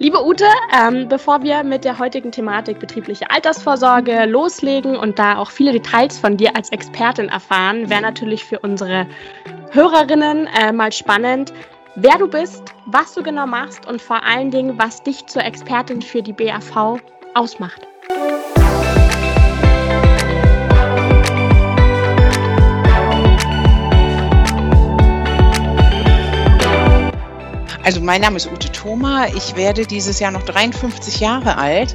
Liebe Ute, ähm, bevor wir mit der heutigen Thematik betriebliche Altersvorsorge loslegen und da auch viele Details von dir als Expertin erfahren, wäre natürlich für unsere Hörerinnen äh, mal spannend, wer du bist, was du genau machst und vor allen Dingen, was dich zur Expertin für die BAV ausmacht. Also mein Name ist Ute Thoma. Ich werde dieses Jahr noch 53 Jahre alt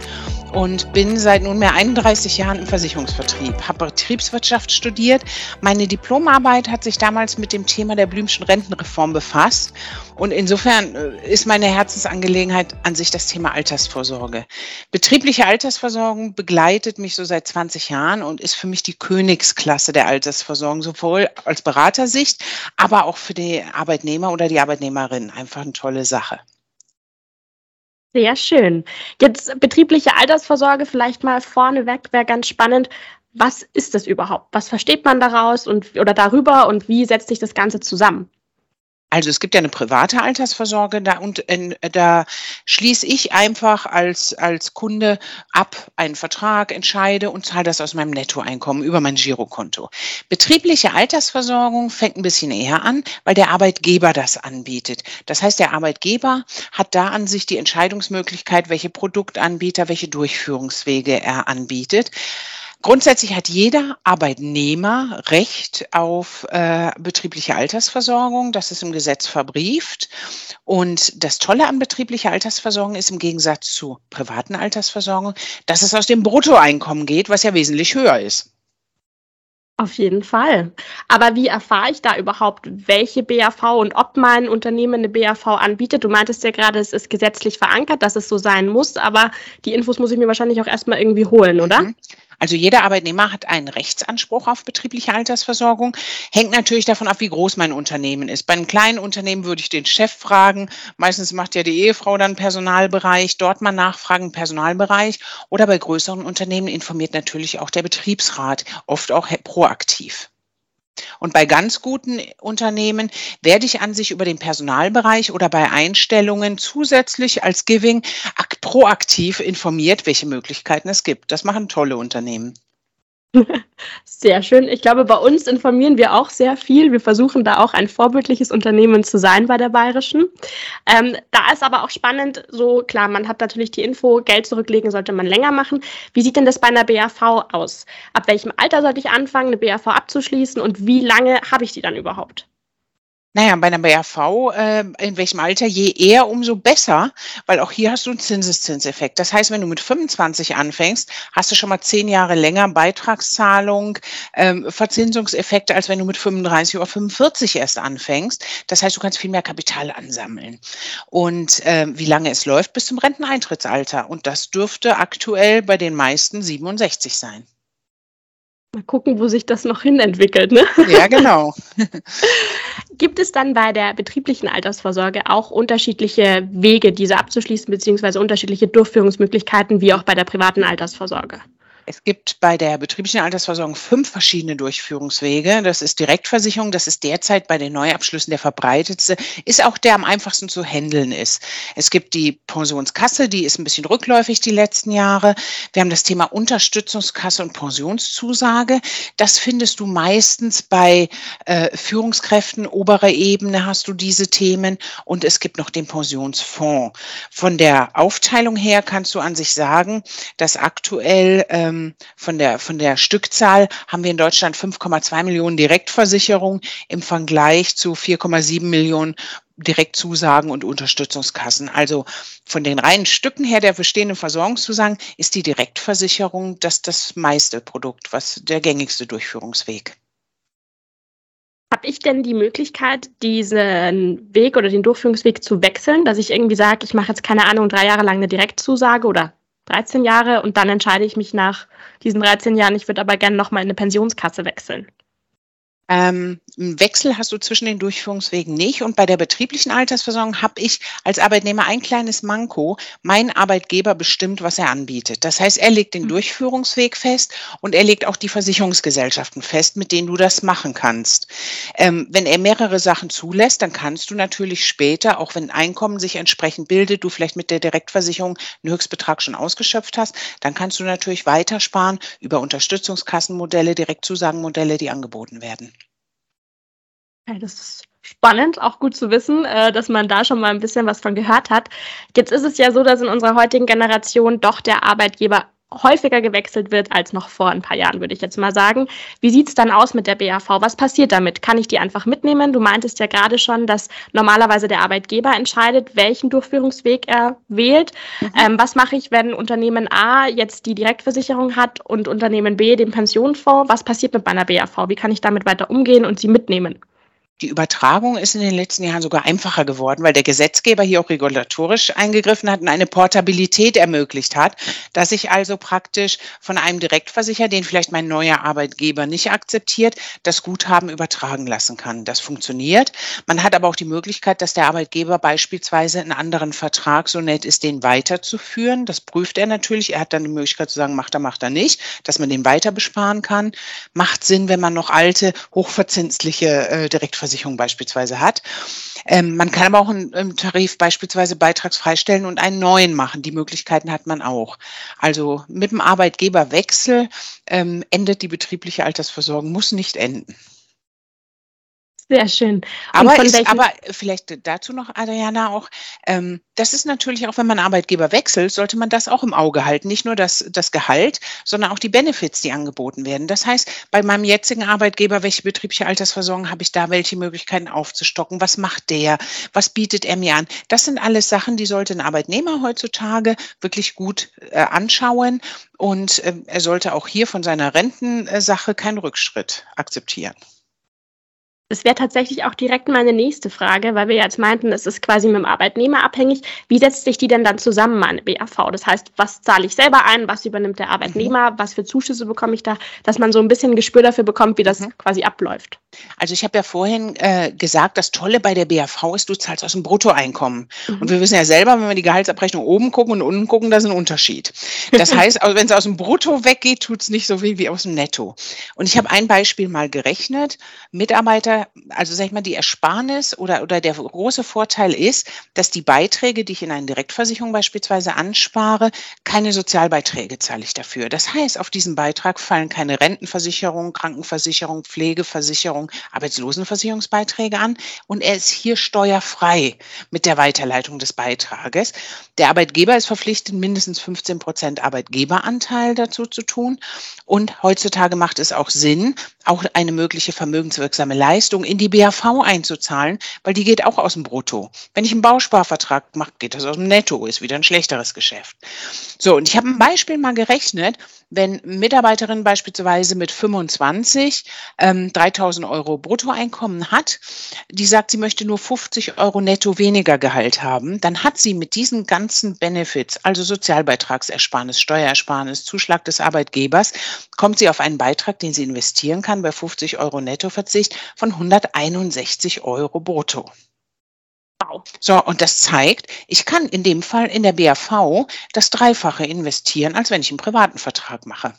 und bin seit nunmehr 31 Jahren im Versicherungsvertrieb, habe Betriebswirtschaft studiert. Meine Diplomarbeit hat sich damals mit dem Thema der Blümschen Rentenreform befasst und insofern äh, ist meine Herzensangelegenheit an sich das Thema Altersvorsorge. Betriebliche Altersversorgung begleitet mich so seit 20 Jahren und ist für mich die Königsklasse der Altersversorgung, sowohl als Beratersicht, aber auch für die Arbeitnehmer oder die Arbeitnehmerin. Einfach eine tolle Sache. Sehr schön. Jetzt betriebliche Altersvorsorge vielleicht mal vorneweg wäre ganz spannend. Was ist das überhaupt? Was versteht man daraus und oder darüber und wie setzt sich das Ganze zusammen? Also es gibt ja eine private Altersvorsorge da und äh, da schließe ich einfach als, als Kunde ab einen Vertrag, entscheide und zahle das aus meinem Nettoeinkommen über mein Girokonto. Betriebliche Altersversorgung fängt ein bisschen eher an, weil der Arbeitgeber das anbietet. Das heißt, der Arbeitgeber hat da an sich die Entscheidungsmöglichkeit, welche Produktanbieter, welche Durchführungswege er anbietet. Grundsätzlich hat jeder Arbeitnehmer Recht auf äh, betriebliche Altersversorgung. Das ist im Gesetz verbrieft. Und das Tolle an betrieblicher Altersversorgung ist im Gegensatz zu privaten Altersversorgung, dass es aus dem Bruttoeinkommen geht, was ja wesentlich höher ist. Auf jeden Fall. Aber wie erfahre ich da überhaupt, welche BAV und ob mein Unternehmen eine BAV anbietet? Du meintest ja gerade, es ist gesetzlich verankert, dass es so sein muss, aber die Infos muss ich mir wahrscheinlich auch erstmal irgendwie holen, oder? Mhm. Also jeder Arbeitnehmer hat einen Rechtsanspruch auf betriebliche Altersversorgung. Hängt natürlich davon ab, wie groß mein Unternehmen ist. Bei einem kleinen Unternehmen würde ich den Chef fragen. Meistens macht ja die Ehefrau dann Personalbereich. Dort mal nachfragen, Personalbereich. Oder bei größeren Unternehmen informiert natürlich auch der Betriebsrat, oft auch proaktiv. Und bei ganz guten Unternehmen werde ich an sich über den Personalbereich oder bei Einstellungen zusätzlich als Giving proaktiv informiert, welche Möglichkeiten es gibt. Das machen tolle Unternehmen. Sehr schön. Ich glaube, bei uns informieren wir auch sehr viel. Wir versuchen da auch ein vorbildliches Unternehmen zu sein bei der Bayerischen. Ähm, da ist aber auch spannend, so klar, man hat natürlich die Info, Geld zurücklegen sollte man länger machen. Wie sieht denn das bei einer BAV aus? Ab welchem Alter sollte ich anfangen, eine BAV abzuschließen und wie lange habe ich die dann überhaupt? Naja, bei einer BAV, äh, in welchem Alter, je eher, umso besser, weil auch hier hast du einen Zinseszinseffekt. Das heißt, wenn du mit 25 anfängst, hast du schon mal zehn Jahre länger Beitragszahlung, ähm, Verzinsungseffekte, als wenn du mit 35 oder 45 erst anfängst. Das heißt, du kannst viel mehr Kapital ansammeln. Und äh, wie lange es läuft, bis zum Renteneintrittsalter. Und das dürfte aktuell bei den meisten 67 sein. Mal gucken, wo sich das noch hin entwickelt. Ne? Ja, genau. Gibt es dann bei der betrieblichen Altersvorsorge auch unterschiedliche Wege, diese abzuschließen, beziehungsweise unterschiedliche Durchführungsmöglichkeiten wie auch bei der privaten Altersvorsorge? Es gibt bei der betrieblichen Altersversorgung fünf verschiedene Durchführungswege. Das ist Direktversicherung, das ist derzeit bei den Neuabschlüssen der verbreitetste, ist auch der am einfachsten zu handeln ist. Es gibt die Pensionskasse, die ist ein bisschen rückläufig die letzten Jahre. Wir haben das Thema Unterstützungskasse und Pensionszusage. Das findest du meistens bei äh, Führungskräften, oberer Ebene hast du diese Themen und es gibt noch den Pensionsfonds. Von der Aufteilung her kannst du an sich sagen, dass aktuell äh, ähm, von, der, von der Stückzahl haben wir in Deutschland 5,2 Millionen Direktversicherungen im Vergleich zu 4,7 Millionen Direktzusagen und Unterstützungskassen. Also von den reinen Stücken her der bestehenden Versorgungszusagen ist die Direktversicherung das, das meiste Produkt, was der gängigste Durchführungsweg. Habe ich denn die Möglichkeit, diesen Weg oder den Durchführungsweg zu wechseln, dass ich irgendwie sage, ich mache jetzt keine Ahnung, drei Jahre lang eine Direktzusage oder 13 Jahre und dann entscheide ich mich nach diesen 13 Jahren, ich würde aber gerne nochmal in eine Pensionskasse wechseln. Ähm, einen Wechsel hast du zwischen den Durchführungswegen nicht. Und bei der betrieblichen Altersversorgung habe ich als Arbeitnehmer ein kleines Manko. Mein Arbeitgeber bestimmt, was er anbietet. Das heißt, er legt den hm. Durchführungsweg fest und er legt auch die Versicherungsgesellschaften fest, mit denen du das machen kannst. Ähm, wenn er mehrere Sachen zulässt, dann kannst du natürlich später, auch wenn Einkommen sich entsprechend bildet, du vielleicht mit der Direktversicherung einen Höchstbetrag schon ausgeschöpft hast, dann kannst du natürlich weitersparen über Unterstützungskassenmodelle, Direktzusagenmodelle, die angeboten werden. Ja, das ist spannend, auch gut zu wissen, äh, dass man da schon mal ein bisschen was von gehört hat. Jetzt ist es ja so, dass in unserer heutigen Generation doch der Arbeitgeber häufiger gewechselt wird als noch vor ein paar Jahren, würde ich jetzt mal sagen. Wie sieht es dann aus mit der BAV? Was passiert damit? Kann ich die einfach mitnehmen? Du meintest ja gerade schon, dass normalerweise der Arbeitgeber entscheidet, welchen Durchführungsweg er wählt. Mhm. Ähm, was mache ich, wenn Unternehmen A jetzt die Direktversicherung hat und Unternehmen B den Pensionfonds? Was passiert mit meiner BAV? Wie kann ich damit weiter umgehen und sie mitnehmen? Die Übertragung ist in den letzten Jahren sogar einfacher geworden, weil der Gesetzgeber hier auch regulatorisch eingegriffen hat und eine Portabilität ermöglicht hat, dass ich also praktisch von einem Direktversicherer, den vielleicht mein neuer Arbeitgeber nicht akzeptiert, das Guthaben übertragen lassen kann. Das funktioniert. Man hat aber auch die Möglichkeit, dass der Arbeitgeber beispielsweise einen anderen Vertrag so nett ist, den weiterzuführen. Das prüft er natürlich. Er hat dann die Möglichkeit zu sagen, macht er, macht er nicht, dass man den weiter besparen kann. Macht Sinn, wenn man noch alte, hochverzinsliche äh, Direktversicherer Versicherung beispielsweise hat. Ähm, man kann aber auch einen, einen, Tarif beispielsweise beitragsfrei stellen und einen neuen machen. Die Möglichkeiten hat man auch. Also mit dem Arbeitgeberwechsel ähm, endet die betriebliche Altersversorgung, muss nicht enden. Sehr schön. aber, ist, aber vielleicht dazu noch, Adriana, auch, ähm, das ist natürlich auch, wenn man Arbeitgeber wechselt, sollte man das auch im Auge halten. Nicht nur das, das Gehalt, sondern auch die Benefits, die angeboten werden. Das heißt, bei meinem jetzigen Arbeitgeber, welche betriebliche Altersversorgung habe ich da, welche Möglichkeiten aufzustocken? Was macht der? Was bietet er mir an? Das sind alles Sachen, die sollte ein Arbeitnehmer heutzutage wirklich gut äh, anschauen. Und äh, er sollte auch hier von seiner Rentensache keinen Rückschritt akzeptieren. Das wäre tatsächlich auch direkt meine nächste Frage, weil wir jetzt meinten, es ist quasi mit dem Arbeitnehmer abhängig. Wie setzt sich die denn dann zusammen, meine BAV? Das heißt, was zahle ich selber ein, was übernimmt der Arbeitnehmer, mhm. was für Zuschüsse bekomme ich da, dass man so ein bisschen ein Gespür dafür bekommt, wie das mhm. quasi abläuft. Also ich habe ja vorhin äh, gesagt, das Tolle bei der BAV ist, du zahlst aus dem Bruttoeinkommen. Mhm. Und wir wissen ja selber, wenn wir die Gehaltsabrechnung oben gucken und unten gucken, da ist ein Unterschied. Das heißt, also wenn es aus dem Brutto weggeht, tut es nicht so viel wie aus dem Netto. Und ich habe ein Beispiel mal gerechnet. Mitarbeiter also sag ich mal, die Ersparnis oder, oder der große Vorteil ist, dass die Beiträge, die ich in einer Direktversicherung beispielsweise anspare, keine Sozialbeiträge zahle ich dafür. Das heißt, auf diesen Beitrag fallen keine Rentenversicherung, Krankenversicherung, Pflegeversicherung, Arbeitslosenversicherungsbeiträge an und er ist hier steuerfrei mit der Weiterleitung des Beitrages. Der Arbeitgeber ist verpflichtet, mindestens 15 Prozent Arbeitgeberanteil dazu zu tun und heutzutage macht es auch Sinn, auch eine mögliche vermögenswirksame Leistung in die BAV einzuzahlen, weil die geht auch aus dem Brutto. Wenn ich einen Bausparvertrag mache, geht das aus dem Netto, ist wieder ein schlechteres Geschäft. So, und ich habe ein Beispiel mal gerechnet, wenn Mitarbeiterin beispielsweise mit 25 ähm, 3000 Euro Bruttoeinkommen hat, die sagt, sie möchte nur 50 Euro netto weniger Gehalt haben, dann hat sie mit diesen ganzen Benefits, also Sozialbeitragsersparnis, Steuerersparnis, Zuschlag des Arbeitgebers, kommt sie auf einen Beitrag, den sie investieren kann bei 50 Euro Nettoverzicht von 161 Euro brutto. So, und das zeigt, ich kann in dem Fall in der BAV das Dreifache investieren, als wenn ich einen privaten Vertrag mache.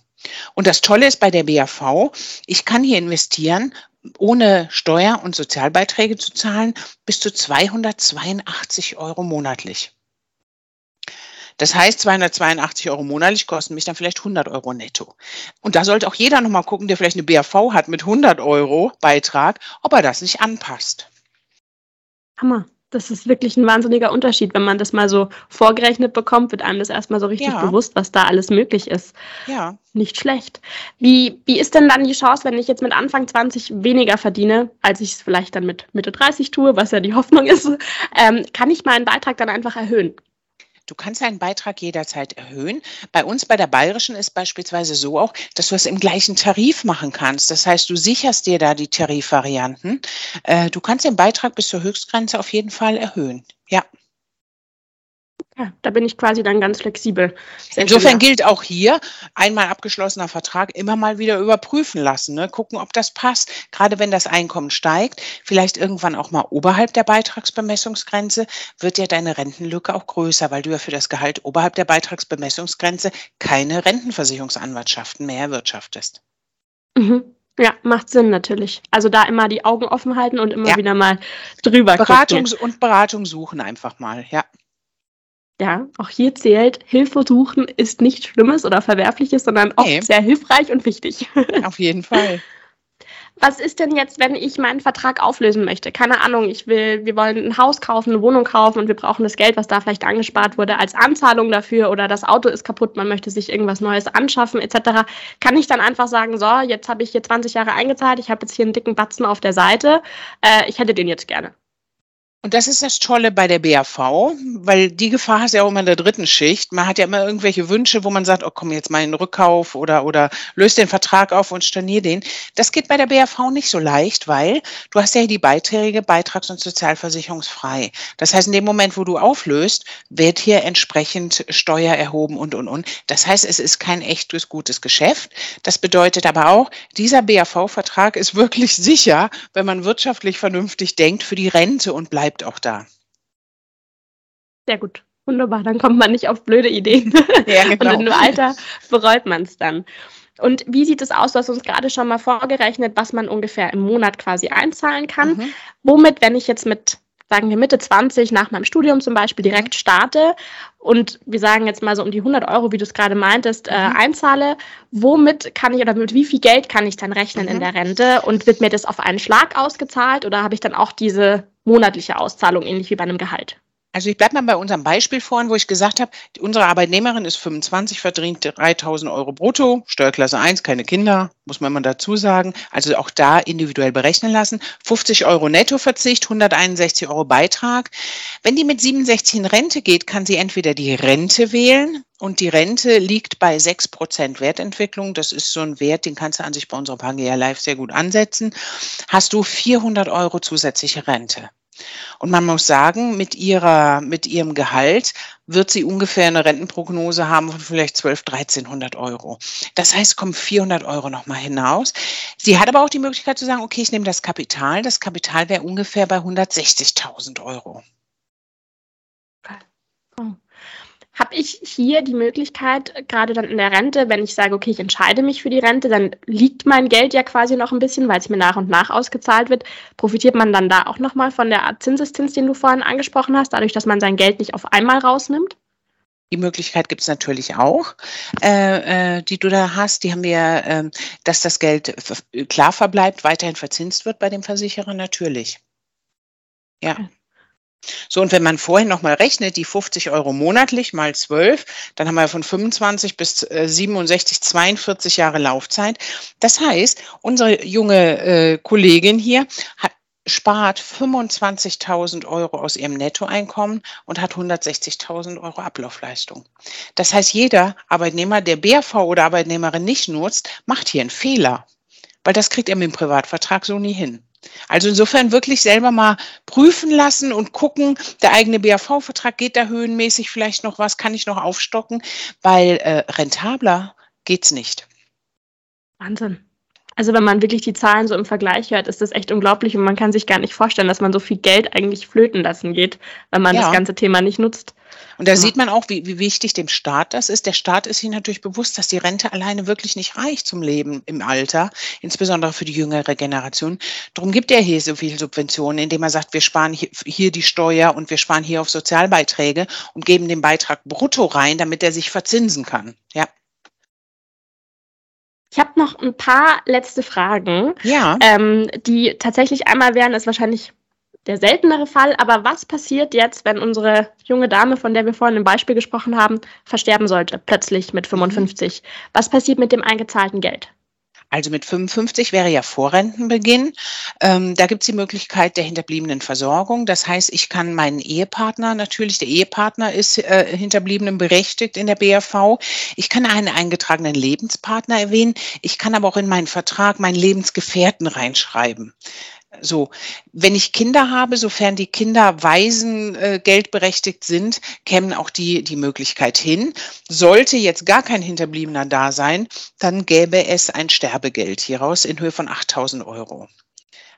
Und das Tolle ist bei der BAV, ich kann hier investieren, ohne Steuer- und Sozialbeiträge zu zahlen, bis zu 282 Euro monatlich. Das heißt, 282 Euro monatlich kosten mich dann vielleicht 100 Euro netto. Und da sollte auch jeder nochmal gucken, der vielleicht eine BAV hat mit 100 Euro Beitrag, ob er das nicht anpasst. Hammer. Das ist wirklich ein wahnsinniger Unterschied. Wenn man das mal so vorgerechnet bekommt, wird einem das erstmal so richtig ja. bewusst, was da alles möglich ist. Ja. Nicht schlecht. Wie, wie ist denn dann die Chance, wenn ich jetzt mit Anfang 20 weniger verdiene, als ich es vielleicht dann mit Mitte 30 tue, was ja die Hoffnung ist, ähm, kann ich meinen Beitrag dann einfach erhöhen? Du kannst deinen Beitrag jederzeit erhöhen. Bei uns bei der Bayerischen ist beispielsweise so auch, dass du es im gleichen Tarif machen kannst. Das heißt, du sicherst dir da die Tarifvarianten. Äh, du kannst den Beitrag bis zur Höchstgrenze auf jeden Fall erhöhen. Ja. Ja, da bin ich quasi dann ganz flexibel. Insofern gilt auch hier, einmal abgeschlossener Vertrag immer mal wieder überprüfen lassen, ne? gucken, ob das passt. Gerade wenn das Einkommen steigt, vielleicht irgendwann auch mal oberhalb der Beitragsbemessungsgrenze, wird ja deine Rentenlücke auch größer, weil du ja für das Gehalt oberhalb der Beitragsbemessungsgrenze keine Rentenversicherungsanwartschaften mehr erwirtschaftest. Mhm. Ja, macht Sinn natürlich. Also da immer die Augen offen halten und immer ja. wieder mal drüber Beratungs gucken. und Beratung suchen einfach mal, ja. Ja, auch hier zählt, Hilfe suchen ist nichts Schlimmes oder Verwerfliches, sondern oft nee. sehr hilfreich und wichtig. Auf jeden Fall. Was ist denn jetzt, wenn ich meinen Vertrag auflösen möchte? Keine Ahnung, ich will, wir wollen ein Haus kaufen, eine Wohnung kaufen und wir brauchen das Geld, was da vielleicht angespart wurde, als Anzahlung dafür oder das Auto ist kaputt, man möchte sich irgendwas Neues anschaffen etc. Kann ich dann einfach sagen, so, jetzt habe ich hier 20 Jahre eingezahlt, ich habe jetzt hier einen dicken Batzen auf der Seite, äh, ich hätte den jetzt gerne. Und das ist das Tolle bei der BAV, weil die Gefahr ist ja auch immer in der dritten Schicht. Man hat ja immer irgendwelche Wünsche, wo man sagt, oh komm, jetzt mal einen Rückkauf oder, oder löst den Vertrag auf und stornier den. Das geht bei der BAV nicht so leicht, weil du hast ja die Beiträge beitrags- und sozialversicherungsfrei. Das heißt, in dem Moment, wo du auflöst, wird hier entsprechend Steuer erhoben und, und, und. Das heißt, es ist kein echtes, gutes Geschäft. Das bedeutet aber auch, dieser BAV-Vertrag ist wirklich sicher, wenn man wirtschaftlich vernünftig denkt, für die Rente und bleibt bleibt auch da. Sehr gut. Wunderbar, dann kommt man nicht auf blöde Ideen. Ja, genau. Und im Alter bereut man es dann. Und wie sieht es aus? Du hast uns gerade schon mal vorgerechnet, was man ungefähr im Monat quasi einzahlen kann. Mhm. Womit, wenn ich jetzt mit sagen wir Mitte 20 nach meinem Studium zum Beispiel direkt starte und wir sagen jetzt mal so um die 100 Euro, wie du es gerade meintest, äh, mhm. einzahle, womit kann ich oder mit wie viel Geld kann ich dann rechnen mhm. in der Rente und wird mir das auf einen Schlag ausgezahlt oder habe ich dann auch diese monatliche Auszahlung ähnlich wie bei einem Gehalt? Also ich bleibe mal bei unserem Beispiel vorhin, wo ich gesagt habe, unsere Arbeitnehmerin ist 25, verdient 3000 Euro brutto, Steuerklasse 1, keine Kinder, muss man mal dazu sagen. Also auch da individuell berechnen lassen. 50 Euro Nettoverzicht, 161 Euro Beitrag. Wenn die mit 67 in Rente geht, kann sie entweder die Rente wählen und die Rente liegt bei 6% Wertentwicklung. Das ist so ein Wert, den kannst du an sich bei unserer Pangea Live sehr gut ansetzen. Hast du 400 Euro zusätzliche Rente. Und man muss sagen, mit ihrer, mit ihrem Gehalt wird sie ungefähr eine Rentenprognose haben von vielleicht 12, 1300 Euro. Das heißt, kommen 400 Euro nochmal hinaus. Sie hat aber auch die Möglichkeit zu sagen, okay, ich nehme das Kapital. Das Kapital wäre ungefähr bei 160.000 Euro. Oh habe ich hier die Möglichkeit, gerade dann in der Rente, wenn ich sage, okay, ich entscheide mich für die Rente, dann liegt mein Geld ja quasi noch ein bisschen, weil es mir nach und nach ausgezahlt wird. Profitiert man dann da auch nochmal von der Art Zinseszins, den du vorhin angesprochen hast, dadurch, dass man sein Geld nicht auf einmal rausnimmt? Die Möglichkeit gibt es natürlich auch, äh, äh, die du da hast. Die haben wir, äh, dass das Geld klar verbleibt, weiterhin verzinst wird bei dem Versicherer, natürlich. Ja. Okay. So, und wenn man vorhin nochmal rechnet, die 50 Euro monatlich mal 12, dann haben wir von 25 bis 67, 42 Jahre Laufzeit. Das heißt, unsere junge äh, Kollegin hier hat, spart 25.000 Euro aus ihrem Nettoeinkommen und hat 160.000 Euro Ablaufleistung. Das heißt, jeder Arbeitnehmer, der BRV oder Arbeitnehmerin nicht nutzt, macht hier einen Fehler, weil das kriegt er mit dem Privatvertrag so nie hin. Also insofern wirklich selber mal prüfen lassen und gucken, der eigene BAV-Vertrag geht da höhenmäßig vielleicht noch was, kann ich noch aufstocken, weil äh, rentabler geht's nicht. Wahnsinn. Also wenn man wirklich die Zahlen so im Vergleich hört, ist das echt unglaublich und man kann sich gar nicht vorstellen, dass man so viel Geld eigentlich flöten lassen geht, wenn man ja. das ganze Thema nicht nutzt. Und da ja. sieht man auch, wie, wie wichtig dem Staat das ist. Der Staat ist sich natürlich bewusst, dass die Rente alleine wirklich nicht reicht zum Leben im Alter, insbesondere für die jüngere Generation. Darum gibt er hier so viele Subventionen, indem er sagt, wir sparen hier die Steuer und wir sparen hier auf Sozialbeiträge und geben den Beitrag brutto rein, damit er sich verzinsen kann. Ja. Ich habe noch ein paar letzte Fragen. Ja. Ähm, die tatsächlich einmal wären, ist wahrscheinlich der seltenere Fall, aber was passiert jetzt, wenn unsere junge Dame, von der wir vorhin im Beispiel gesprochen haben, versterben sollte, plötzlich mit 55? Mhm. Was passiert mit dem eingezahlten Geld? Also mit 55 wäre ja Vorrentenbeginn. Ähm, da gibt es die Möglichkeit der hinterbliebenen Versorgung. Das heißt, ich kann meinen Ehepartner, natürlich der Ehepartner ist äh, Hinterbliebenen berechtigt in der BAV. Ich kann einen eingetragenen Lebenspartner erwähnen. Ich kann aber auch in meinen Vertrag meinen Lebensgefährten reinschreiben. So, wenn ich Kinder habe, sofern die Kinder Waisen äh, geldberechtigt sind, kämen auch die die Möglichkeit hin. Sollte jetzt gar kein Hinterbliebener da sein, dann gäbe es ein Sterbegeld hieraus in Höhe von 8000 Euro.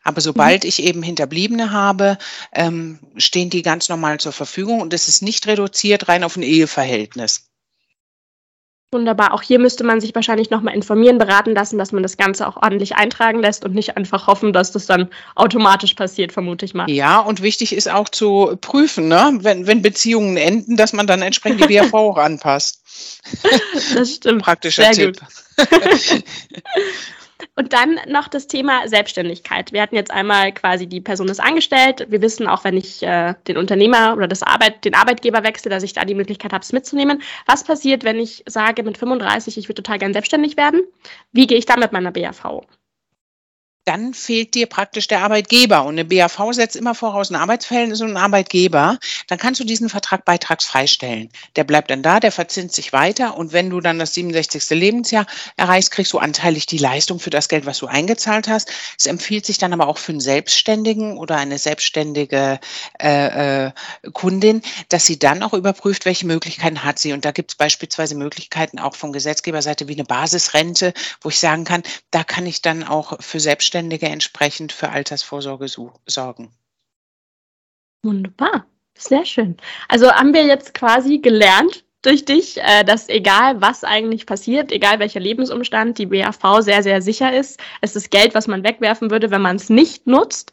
Aber sobald mhm. ich eben Hinterbliebene habe, ähm, stehen die ganz normal zur Verfügung und es ist nicht reduziert rein auf ein Eheverhältnis. Wunderbar. Auch hier müsste man sich wahrscheinlich nochmal informieren, beraten lassen, dass man das Ganze auch ordentlich eintragen lässt und nicht einfach hoffen, dass das dann automatisch passiert, vermute ich mal. Ja, und wichtig ist auch zu prüfen, ne? wenn, wenn Beziehungen enden, dass man dann entsprechend die BAV auch anpasst. Das stimmt. Praktischer Sehr Tipp. Und dann noch das Thema Selbstständigkeit. Wir hatten jetzt einmal quasi die Person ist angestellt. Wir wissen auch, wenn ich äh, den Unternehmer oder das Arbeit, den Arbeitgeber wechsle, dass ich da die Möglichkeit habe, es mitzunehmen. Was passiert, wenn ich sage mit 35, ich würde total gern selbstständig werden? Wie gehe ich da mit meiner BAV? Dann fehlt dir praktisch der Arbeitgeber. Und eine BAV setzt immer voraus ein Arbeitsverhältnis und ein Arbeitgeber. Dann kannst du diesen Vertrag beitragsfrei stellen. Der bleibt dann da, der verzinst sich weiter. Und wenn du dann das 67. Lebensjahr erreichst, kriegst du anteilig die Leistung für das Geld, was du eingezahlt hast. Es empfiehlt sich dann aber auch für einen Selbstständigen oder eine selbstständige äh, äh, Kundin, dass sie dann auch überprüft, welche Möglichkeiten hat sie. Und da gibt es beispielsweise Möglichkeiten auch von Gesetzgeberseite wie eine Basisrente, wo ich sagen kann, da kann ich dann auch für Selbstständige Selbstständige entsprechend für Altersvorsorge sorgen. Wunderbar, sehr schön. Also haben wir jetzt quasi gelernt durch dich, äh, dass egal was eigentlich passiert, egal welcher Lebensumstand, die BAV sehr, sehr sicher ist. Es ist Geld, was man wegwerfen würde, wenn man es nicht nutzt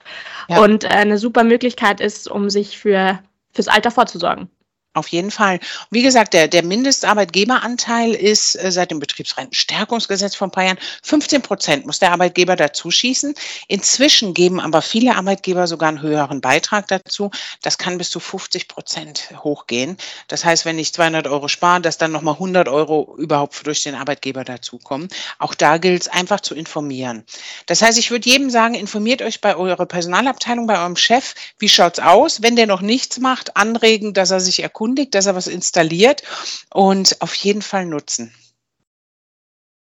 ja. und äh, eine super Möglichkeit ist, um sich für fürs Alter vorzusorgen. Auf jeden Fall. Wie gesagt, der, der Mindestarbeitgeberanteil ist äh, seit dem Betriebsrentenstärkungsgesetz vor ein paar Jahren 15 Prozent muss der Arbeitgeber dazu schießen. Inzwischen geben aber viele Arbeitgeber sogar einen höheren Beitrag dazu. Das kann bis zu 50 Prozent hochgehen. Das heißt, wenn ich 200 Euro spare, dass dann nochmal 100 Euro überhaupt durch den Arbeitgeber dazukommen. Auch da gilt es einfach zu informieren. Das heißt, ich würde jedem sagen, informiert euch bei eurer Personalabteilung, bei eurem Chef. Wie schaut's aus? Wenn der noch nichts macht, anregen, dass er sich erkundigt erkundigt, dass er was installiert und auf jeden Fall nutzen.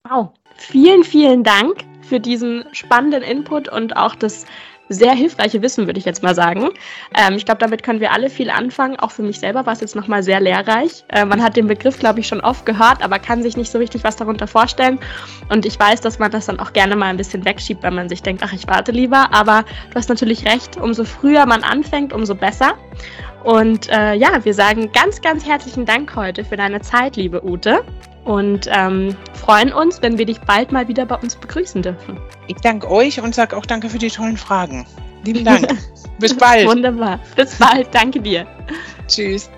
Wow, vielen, vielen Dank für diesen spannenden Input und auch das sehr hilfreiche Wissen, würde ich jetzt mal sagen. Ähm, ich glaube, damit können wir alle viel anfangen. Auch für mich selber war es jetzt nochmal sehr lehrreich. Äh, man hat den Begriff, glaube ich, schon oft gehört, aber kann sich nicht so richtig was darunter vorstellen. Und ich weiß, dass man das dann auch gerne mal ein bisschen wegschiebt, wenn man sich denkt, ach, ich warte lieber. Aber du hast natürlich recht, umso früher man anfängt, umso besser. Und äh, ja, wir sagen ganz, ganz herzlichen Dank heute für deine Zeit, liebe Ute. Und ähm, freuen uns, wenn wir dich bald mal wieder bei uns begrüßen dürfen. Ich danke euch und sage auch danke für die tollen Fragen. Lieben Dank. Bis bald. Wunderbar. Bis bald. Danke dir. Tschüss.